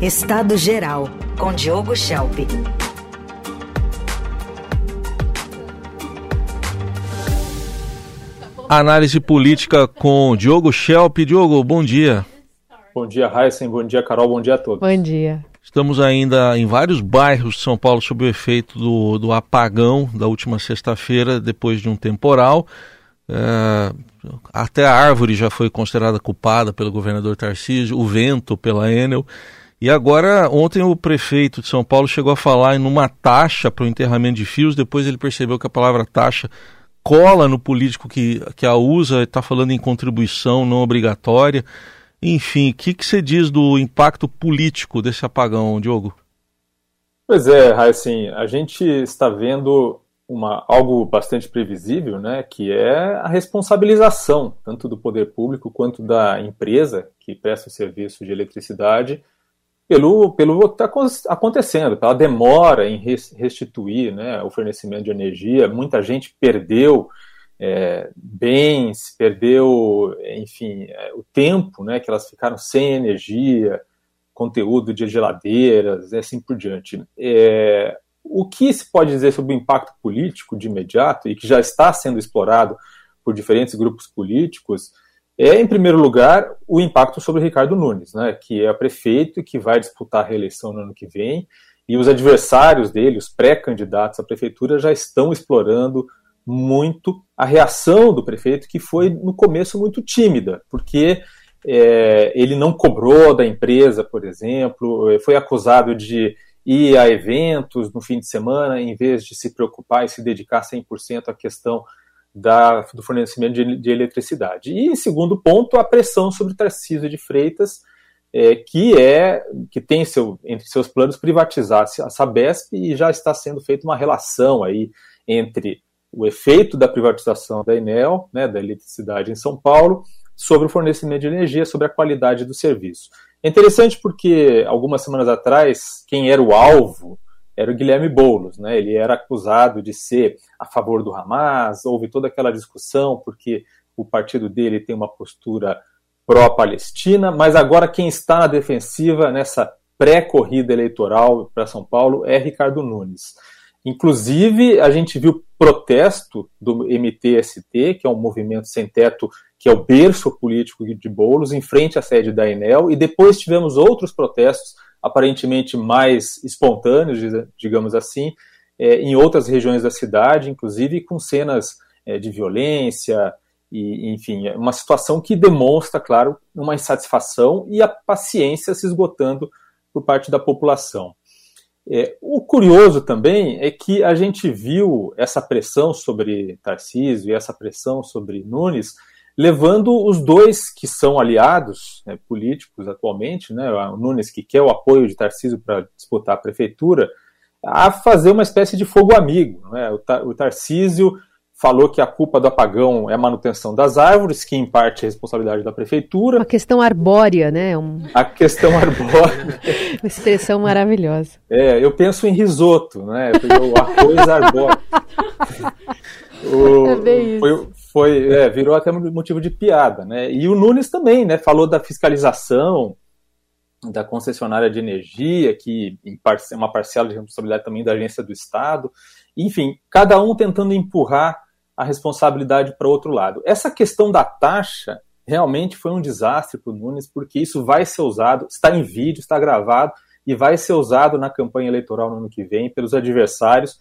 Estado Geral, com Diogo Schelp. Análise política com Diogo Schelp. Diogo, bom dia. Bom dia, Heisen. Bom dia, Carol. Bom dia a todos. Bom dia. Estamos ainda em vários bairros de São Paulo sob o efeito do, do apagão da última sexta-feira, depois de um temporal. É, até a árvore já foi considerada culpada pelo governador Tarcísio, o vento pela Enel. E agora, ontem o prefeito de São Paulo chegou a falar em uma taxa para o enterramento de fios, depois ele percebeu que a palavra taxa cola no político que, que a usa, está falando em contribuição não obrigatória. Enfim, o que, que você diz do impacto político desse apagão, Diogo? Pois é, assim, a gente está vendo uma, algo bastante previsível, né, que é a responsabilização, tanto do poder público quanto da empresa que presta o serviço de eletricidade, pelo, pelo que está acontecendo, pela demora em restituir né, o fornecimento de energia. Muita gente perdeu é, bens, perdeu, enfim, é, o tempo né, que elas ficaram sem energia, conteúdo de geladeiras e assim por diante. É, o que se pode dizer sobre o impacto político de imediato e que já está sendo explorado por diferentes grupos políticos é, em primeiro lugar, o impacto sobre o Ricardo Nunes, né, que é prefeito e que vai disputar a reeleição no ano que vem, e os adversários dele, os pré-candidatos à prefeitura, já estão explorando muito a reação do prefeito, que foi no começo muito tímida, porque é, ele não cobrou da empresa, por exemplo, foi acusado de ir a eventos no fim de semana, em vez de se preocupar e se dedicar 100% à questão da, do fornecimento de, de, eletricidade. E, segundo ponto, a pressão sobre Tarcísio de Freitas, é, que é que tem seu, entre seus planos privatizar a Sabesp e já está sendo feita uma relação aí entre o efeito da privatização da Enel, né, da eletricidade em São Paulo, sobre o fornecimento de energia, sobre a qualidade do serviço. É interessante porque algumas semanas atrás, quem era o alvo era o Guilherme Boulos, né? Ele era acusado de ser a favor do Hamas, houve toda aquela discussão porque o partido dele tem uma postura pró-Palestina, mas agora quem está na defensiva nessa pré-corrida eleitoral para São Paulo é Ricardo Nunes. Inclusive, a gente viu protesto do MTST, que é um movimento sem teto, que é o berço político de Boulos, em frente à sede da Enel, e depois tivemos outros protestos aparentemente mais espontâneos, digamos assim, é, em outras regiões da cidade, inclusive com cenas é, de violência, e, enfim, é uma situação que demonstra, claro, uma insatisfação e a paciência se esgotando por parte da população. É, o curioso também é que a gente viu essa pressão sobre Tarcísio e essa pressão sobre Nunes levando os dois que são aliados né, políticos atualmente, né, o Nunes que quer o apoio de Tarcísio para disputar a prefeitura, a fazer uma espécie de fogo amigo. Né? O, Tarcísio falou que a culpa do apagão é a manutenção das árvores, que em parte é responsabilidade da prefeitura. Uma questão arbórea, né? Um... A questão arbórea. uma expressão maravilhosa. É, eu penso em risoto, né? O arroz arbóreo. O, é. Foi, foi é, virou até motivo de piada, né? E o Nunes também, né? Falou da fiscalização da concessionária de energia, que é uma parcela de responsabilidade também da agência do Estado. Enfim, cada um tentando empurrar a responsabilidade para outro lado. Essa questão da taxa realmente foi um desastre para o Nunes, porque isso vai ser usado, está em vídeo, está gravado e vai ser usado na campanha eleitoral no ano que vem pelos adversários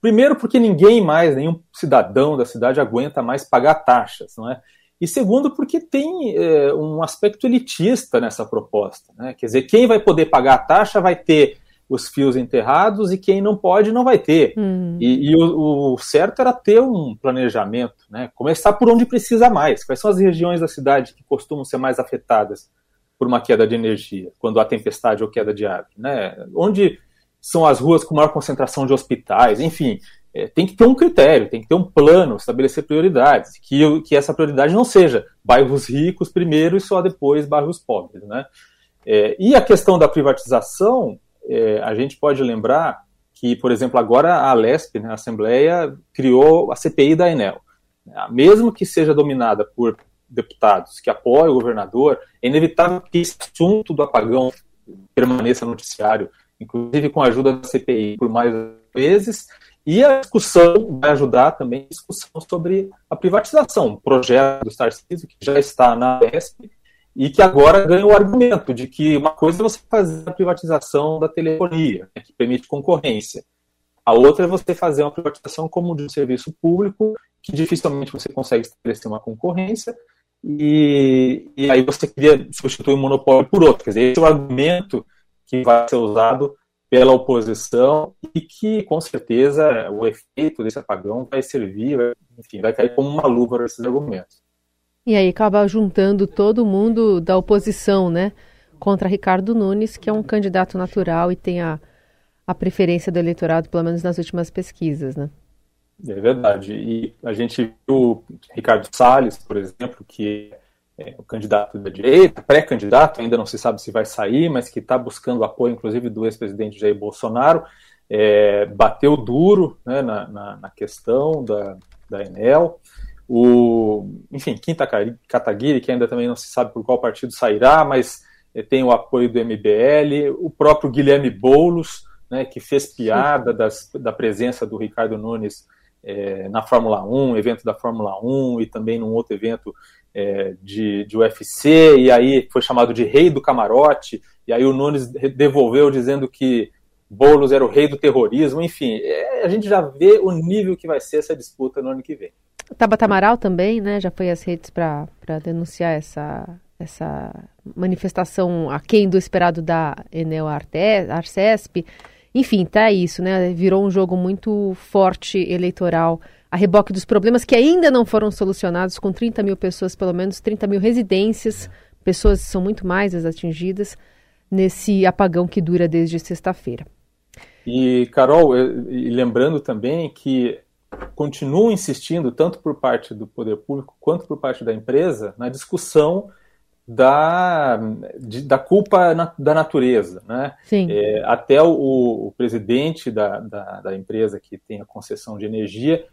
Primeiro, porque ninguém mais, nenhum cidadão da cidade aguenta mais pagar taxas, não é? E segundo, porque tem é, um aspecto elitista nessa proposta. Né? Quer dizer, quem vai poder pagar a taxa vai ter os fios enterrados e quem não pode não vai ter. Uhum. E, e o, o, certo era ter um planejamento, né? começar por onde precisa mais. Quais são as regiões da cidade que costumam ser mais afetadas por uma queda de energia, quando há tempestade ou queda de árvore? Né? Onde são as ruas com maior concentração de hospitais, enfim, é, tem que ter um critério, tem que ter um plano, estabelecer prioridades, que, que essa prioridade não seja bairros ricos primeiro e só depois bairros pobres, né? É, e a questão da privatização, é, a gente pode lembrar que, por exemplo, agora a Alesp, né, a Assembleia, criou a CPI da Enel. Mesmo que seja dominada por deputados que apoiam o governador, é inevitável que esse assunto do apagão permaneça no noticiário, inclusive com a ajuda da CPI por mais vezes, e a discussão vai ajudar também a discussão sobre a privatização, o projeto do Tarcísio, que já está na ESP, e que agora ganha o argumento de que uma coisa é você fazer a privatização da telefonia, né, que permite concorrência. A outra é você fazer uma privatização como de um serviço público, que dificilmente você consegue estabelecer uma concorrência, e, e aí você queria substituir um monopólio por outro. Quer dizer, esse é o argumento que vai ser usado pela oposição e que, com certeza, o efeito desse apagão vai servir, enfim, vai cair como uma luva para esses argumentos. E aí acaba juntando todo mundo da oposição, né, contra Ricardo Nunes, que é um candidato natural e tem a, a preferência do eleitorado, pelo menos nas últimas pesquisas, né? É verdade. E a gente viu Ricardo Salles, por exemplo, que é o candidato da direita, pré-candidato, ainda não se sabe se vai sair, mas que está buscando apoio, inclusive, do ex-presidente Jair Bolsonaro, é, bateu duro né, na, na, na, questão da, da Enel. O, enfim, Quinta Kataguiri, que ainda também não se sabe por qual partido sairá, mas é, tem o apoio do MBL, o próprio Guilherme Boulos, né, que fez piada das, da presença do Ricardo Nunes é, na Fórmula 1, evento da Fórmula 1 e também num outro evento é, de, de UFC, e aí foi chamado de rei do camarote, e aí o Nunes devolveu dizendo que Boulos era o rei do terrorismo, enfim, é, a gente já vê o nível que vai ser essa disputa no ano que vem. Tabata Amaral também, né, já foi às redes para denunciar essa, essa manifestação aquém do esperado da Enel Arcesp. Enfim, tá isso, né? Virou um jogo muito forte eleitoral, a reboque dos problemas que ainda não foram solucionados, com 30 mil pessoas, pelo menos 30 mil residências, pessoas são muito mais as atingidas nesse apagão que dura desde sexta-feira. E, Carol, lembrando também que continuo insistindo, tanto por parte do poder público quanto por parte da empresa, na discussão da, de, da culpa na, da natureza. Né? É, até o, o presidente da, da, da, empresa que tem a concessão de energia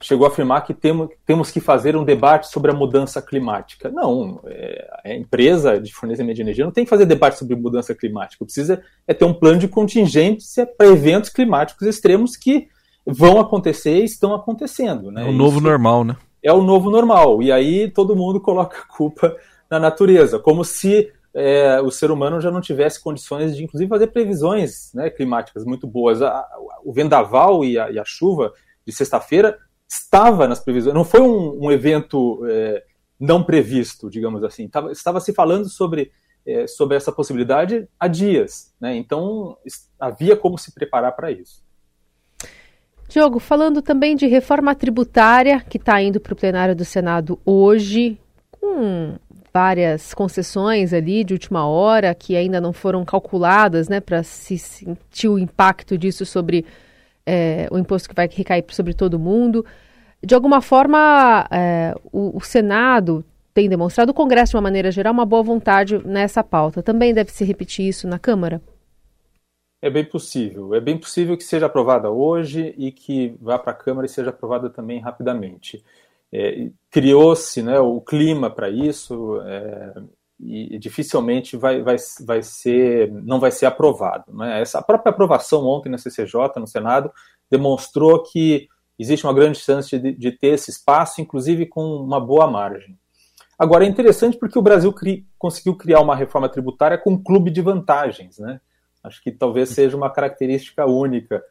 chegou a afirmar que temos, temos que fazer um debate sobre a mudança climática. Não, é, a empresa de fornecimento de energia não tem que fazer debate sobre mudança climática, precisa é ter um plano de contingência para eventos climáticos extremos que vão acontecer e estão acontecendo. Né? É o novo Isso normal, né? É o novo normal. E aí todo mundo coloca a culpa na natureza, como se é, o ser humano já não tivesse condições de, inclusive, fazer previsões né, climáticas muito boas. A, o vendaval e a, e a chuva de sexta-feira estava nas previsões, não foi um, um evento é, não previsto, digamos assim. Tava, estava se falando sobre, é, sobre essa possibilidade há dias, né? então havia como se preparar para isso. Diogo, falando também de reforma tributária que está indo para o plenário do Senado hoje, com várias concessões ali de última hora que ainda não foram calculadas, né, para se sentir o impacto disso sobre é, o imposto que vai recair sobre todo mundo. De alguma forma, é, o, o, Senado tem demonstrado, o Congresso, de uma maneira geral, uma boa vontade nessa pauta. Também deve se repetir isso na Câmara? É bem possível. É bem possível que seja aprovada hoje e que vá para a Câmara e seja aprovada também rapidamente é, criou-se né, o clima para isso é, e dificilmente vai, vai, vai ser, não vai ser aprovado. Né? Essa, a própria aprovação ontem na CCJ, no Senado, demonstrou que existe uma grande chance de, de ter esse espaço, inclusive com uma boa margem. Agora, é interessante porque o Brasil cri, conseguiu criar uma reforma tributária com um clube de vantagens. Né? Acho que talvez seja uma característica única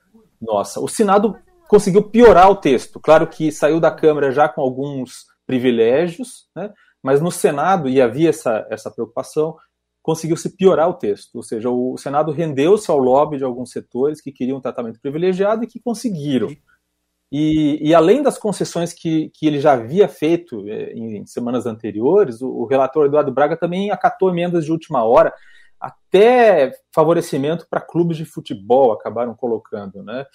nossa. O Senado conseguiu piorar o texto. Claro que saiu da Câmara já com alguns privilégios, né? mas no Senado, e havia essa, essa preocupação, conseguiu-se piorar o texto. Ou seja, o Senado rendeu-se ao lobby de alguns setores que queriam um tratamento privilegiado e que conseguiram. E, e além das concessões que, que ele já havia feito é, em, em semanas anteriores, o, o relator Eduardo Braga também acatou emendas de última hora, até favorecimento para clubes de futebol acabaram colocando, né?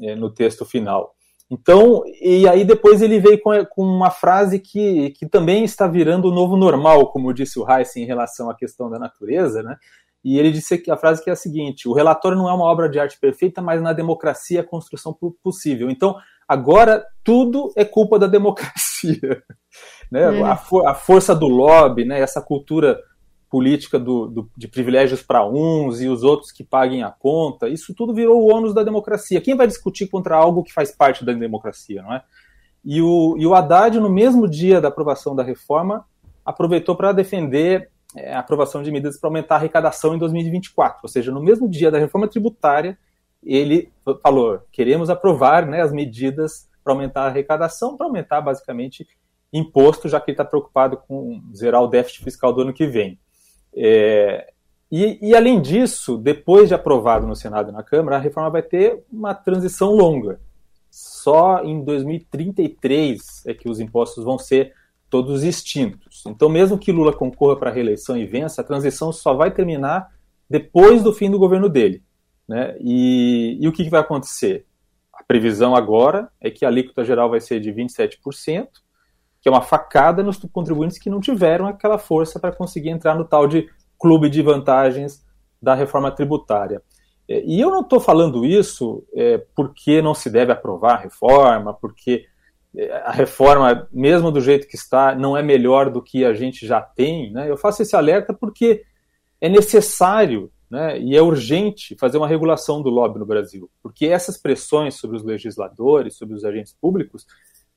É, no texto final. Então, e aí depois ele veio com, uma frase que, que também está virando o novo normal, como disse o Heiss em relação à questão da natureza, né? E ele disse que a frase que é a seguinte: o relatório não é uma obra de arte perfeita, mas na democracia a construção possível. Então, agora tudo é culpa da democracia, né? É. A, for, a, força do lobby, né? Essa cultura política do, do, de privilégios para uns e os outros que paguem a conta, isso tudo virou o ônus da democracia. Quem vai discutir contra algo que faz parte da democracia, não é? E o, e o Haddad, no mesmo dia da aprovação da reforma, aproveitou para defender é, a aprovação de medidas para aumentar a arrecadação em 2024. Ou seja, no mesmo dia da reforma tributária, ele falou: queremos aprovar né, as medidas para aumentar a arrecadação, para aumentar basicamente imposto, já que ele está preocupado com zerar o déficit fiscal do ano que vem. É, e, e, além disso, depois de aprovado no Senado e na Câmara, a reforma vai ter uma transição longa. Só em 2033 é que os impostos vão ser todos extintos. Então, mesmo que Lula concorra para a reeleição e vença, a transição só vai terminar depois do fim do governo dele. Né? E, e o que, que vai acontecer? A previsão agora é que a alíquota geral vai ser de 27%, que é uma facada nos contribuintes que não tiveram aquela força para conseguir entrar no tal de clube de vantagens da reforma tributária. É, e eu não estou falando isso é, porque não se deve aprovar a reforma, porque é, a reforma, mesmo do jeito que está, não é melhor do que a gente já tem. Né? Eu faço esse alerta porque é necessário né, e é urgente fazer uma regulação do lobby no Brasil, porque essas pressões sobre os legisladores, sobre os agentes públicos,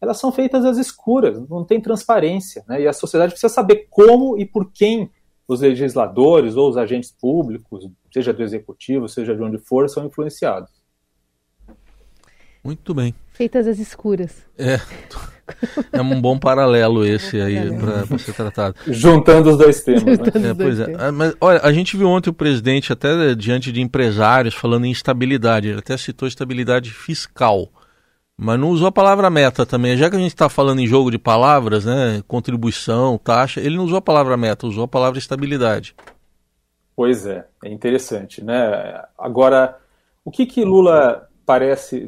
elas são feitas às escuras, não tem transparência, né, e a sociedade precisa saber como e por quem os legisladores ou os agentes públicos, seja do executivo, seja de onde for, são influenciados. Muito bem. Feitas às escuras. É. É um bom paralelo esse aí para ser tratado. Juntando os dois temas. Né? É, pois é. Ah, mas, olha, a gente viu ontem o presidente, até diante de empresários, falando em estabilidade. Ele até citou estabilidade fiscal. Mas não usou a palavra meta também. Já que a gente está falando em jogo de palavras, né? Contribuição, taxa, ele não usou a palavra meta, usou a palavra estabilidade. Pois é, é interessante, né? Agora, o que que Lula parece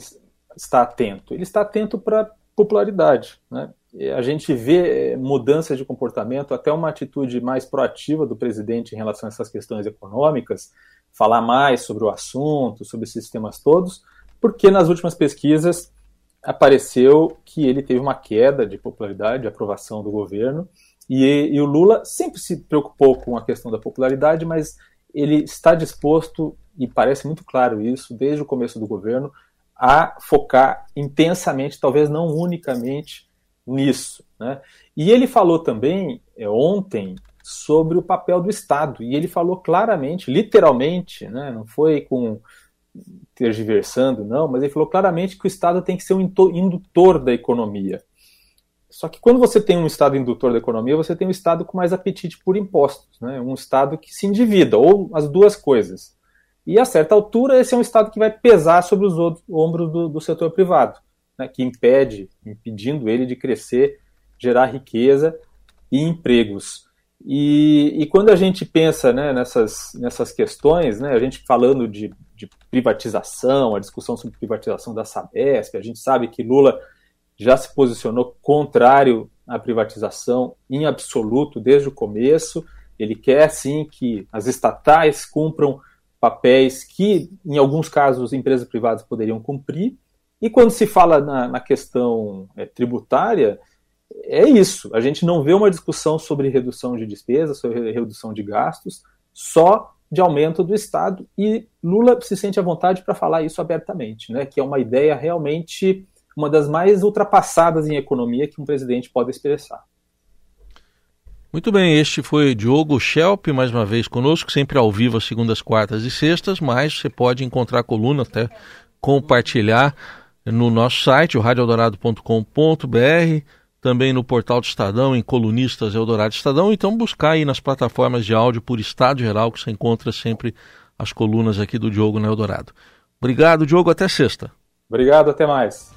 estar atento? Ele está atento para popularidade. Né? A gente vê eh, mudanças de comportamento, até uma atitude mais proativa do presidente em relação a essas questões econômicas, falar mais sobre o assunto, sobre esses temas todos, porque nas últimas pesquisas apareceu que ele teve uma queda de popularidade, de aprovação do governo, e, e o Lula sempre se preocupou com a questão da popularidade, mas ele está disposto, e parece muito claro isso, desde o começo do governo, a focar intensamente, talvez não unicamente, nisso. Né? E ele falou também é, ontem sobre o papel do Estado, e ele falou claramente, literalmente, né, não foi com tergiversando, não, mas ele falou claramente que o Estado tem que ser um indutor da economia. Só que quando você tem um Estado indutor da economia, você tem um Estado com mais apetite por impostos, né? um Estado que se endivida, ou as duas coisas. E a certa altura, esse é um Estado que vai pesar sobre os ombros do, do setor privado, né, que impede, impedindo ele de crescer, gerar riqueza e empregos. E, e quando a gente pensa né, nessas, nessas questões, né, a gente falando de, de privatização, a discussão sobre privatização da Sabesp, a gente sabe que Lula já se posicionou contrário à privatização em absoluto desde o começo. Ele quer sim que as estatais cumpram papéis que, em alguns casos, empresas privadas poderiam cumprir. E quando se fala na, na questão é, tributária, é isso. A gente não vê uma discussão sobre redução de despesas, sobre redução de gastos, só de aumento do Estado. E Lula se sente à vontade para falar isso abertamente, né? que é uma ideia realmente uma das mais ultrapassadas em economia que um presidente pode expressar. Muito bem, este foi Diogo Schelp, mais uma vez conosco, sempre ao vivo às segundas, quartas e sextas, mas você pode encontrar a coluna, até compartilhar no nosso site, o radioeldorado.com.br, também no portal do Estadão, em Colunistas Eldorado Estadão, então buscar aí nas plataformas de áudio por Estado Geral, que você encontra sempre as colunas aqui do Diogo no Eldorado. Obrigado, Diogo, até sexta. Obrigado, até mais.